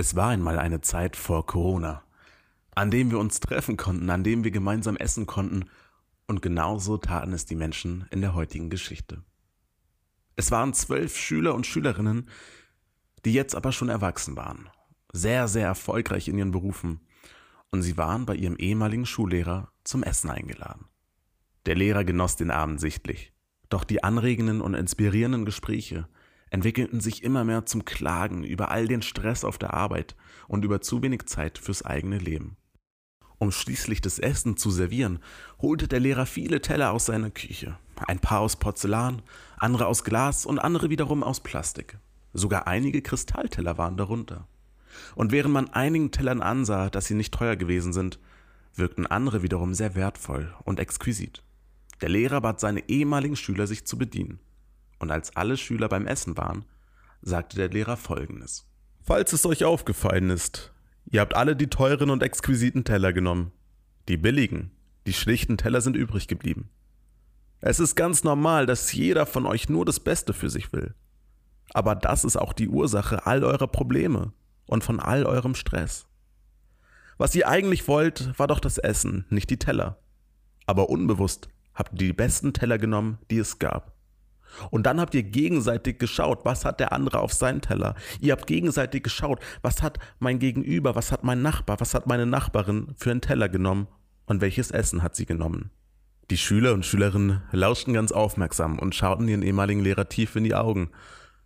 Es war einmal eine Zeit vor Corona, an dem wir uns treffen konnten, an dem wir gemeinsam essen konnten, und genauso taten es die Menschen in der heutigen Geschichte. Es waren zwölf Schüler und Schülerinnen, die jetzt aber schon erwachsen waren, sehr, sehr erfolgreich in ihren Berufen, und sie waren bei ihrem ehemaligen Schullehrer zum Essen eingeladen. Der Lehrer genoss den Abend sichtlich, doch die anregenden und inspirierenden Gespräche entwickelten sich immer mehr zum Klagen über all den Stress auf der Arbeit und über zu wenig Zeit fürs eigene Leben. Um schließlich das Essen zu servieren, holte der Lehrer viele Teller aus seiner Küche. Ein paar aus Porzellan, andere aus Glas und andere wiederum aus Plastik. Sogar einige Kristallteller waren darunter. Und während man einigen Tellern ansah, dass sie nicht teuer gewesen sind, wirkten andere wiederum sehr wertvoll und exquisit. Der Lehrer bat seine ehemaligen Schüler, sich zu bedienen und als alle Schüler beim Essen waren, sagte der Lehrer folgendes. Falls es euch aufgefallen ist, ihr habt alle die teuren und exquisiten Teller genommen. Die billigen, die schlichten Teller sind übrig geblieben. Es ist ganz normal, dass jeder von euch nur das Beste für sich will. Aber das ist auch die Ursache all eurer Probleme und von all eurem Stress. Was ihr eigentlich wollt, war doch das Essen, nicht die Teller. Aber unbewusst habt ihr die besten Teller genommen, die es gab. Und dann habt ihr gegenseitig geschaut, was hat der andere auf seinen Teller. Ihr habt gegenseitig geschaut, was hat mein Gegenüber, was hat mein Nachbar, was hat meine Nachbarin für einen Teller genommen und welches Essen hat sie genommen. Die Schüler und Schülerinnen lauschten ganz aufmerksam und schauten ihren ehemaligen Lehrer tief in die Augen.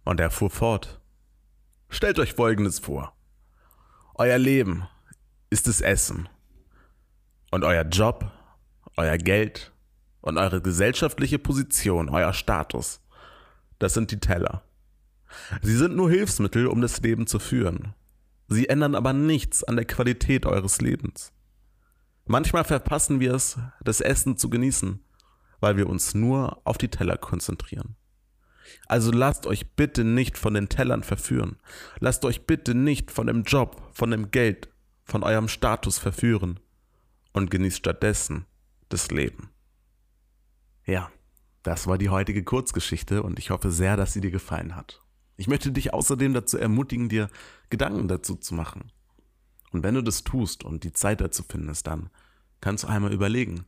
Und er fuhr fort. Stellt euch Folgendes vor. Euer Leben ist das Essen. Und euer Job, euer Geld, und eure gesellschaftliche Position, euer Status, das sind die Teller. Sie sind nur Hilfsmittel, um das Leben zu führen. Sie ändern aber nichts an der Qualität eures Lebens. Manchmal verpassen wir es, das Essen zu genießen, weil wir uns nur auf die Teller konzentrieren. Also lasst euch bitte nicht von den Tellern verführen. Lasst euch bitte nicht von dem Job, von dem Geld, von eurem Status verführen und genießt stattdessen das Leben. Ja, das war die heutige Kurzgeschichte und ich hoffe sehr, dass sie dir gefallen hat. Ich möchte dich außerdem dazu ermutigen, dir Gedanken dazu zu machen. Und wenn du das tust und die Zeit dazu findest, dann kannst du einmal überlegen,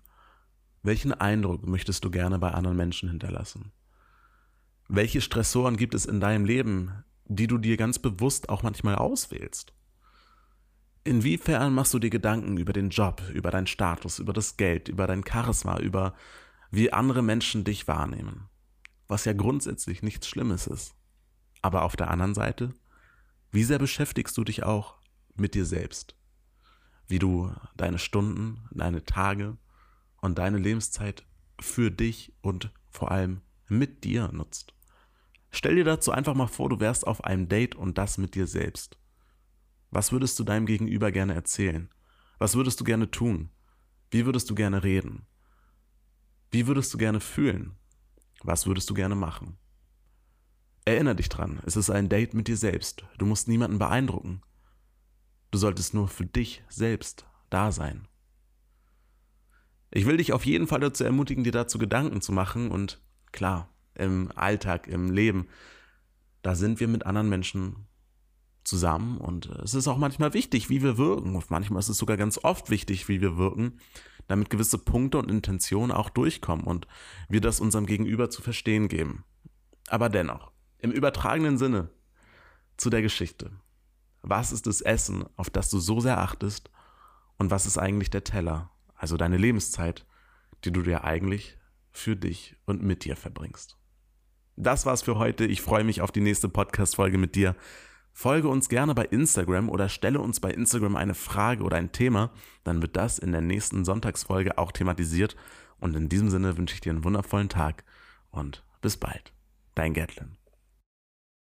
welchen Eindruck möchtest du gerne bei anderen Menschen hinterlassen? Welche Stressoren gibt es in deinem Leben, die du dir ganz bewusst auch manchmal auswählst? Inwiefern machst du dir Gedanken über den Job, über deinen Status, über das Geld, über dein Charisma, über wie andere Menschen dich wahrnehmen. Was ja grundsätzlich nichts Schlimmes ist. Aber auf der anderen Seite, wie sehr beschäftigst du dich auch mit dir selbst? Wie du deine Stunden, deine Tage und deine Lebenszeit für dich und vor allem mit dir nutzt. Stell dir dazu einfach mal vor, du wärst auf einem Date und das mit dir selbst. Was würdest du deinem Gegenüber gerne erzählen? Was würdest du gerne tun? Wie würdest du gerne reden? Wie würdest du gerne fühlen? Was würdest du gerne machen? Erinnere dich dran, es ist ein Date mit dir selbst. Du musst niemanden beeindrucken. Du solltest nur für dich selbst da sein. Ich will dich auf jeden Fall dazu ermutigen, dir dazu Gedanken zu machen und klar, im Alltag, im Leben, da sind wir mit anderen Menschen zusammen und es ist auch manchmal wichtig, wie wir wirken. Und manchmal ist es sogar ganz oft wichtig, wie wir wirken damit gewisse Punkte und Intentionen auch durchkommen und wir das unserem Gegenüber zu verstehen geben. Aber dennoch, im übertragenen Sinne zu der Geschichte. Was ist das Essen, auf das du so sehr achtest? Und was ist eigentlich der Teller, also deine Lebenszeit, die du dir eigentlich für dich und mit dir verbringst? Das war's für heute. Ich freue mich auf die nächste Podcast-Folge mit dir. Folge uns gerne bei Instagram oder stelle uns bei Instagram eine Frage oder ein Thema, dann wird das in der nächsten Sonntagsfolge auch thematisiert. Und in diesem Sinne wünsche ich dir einen wundervollen Tag und bis bald. Dein Gatlin.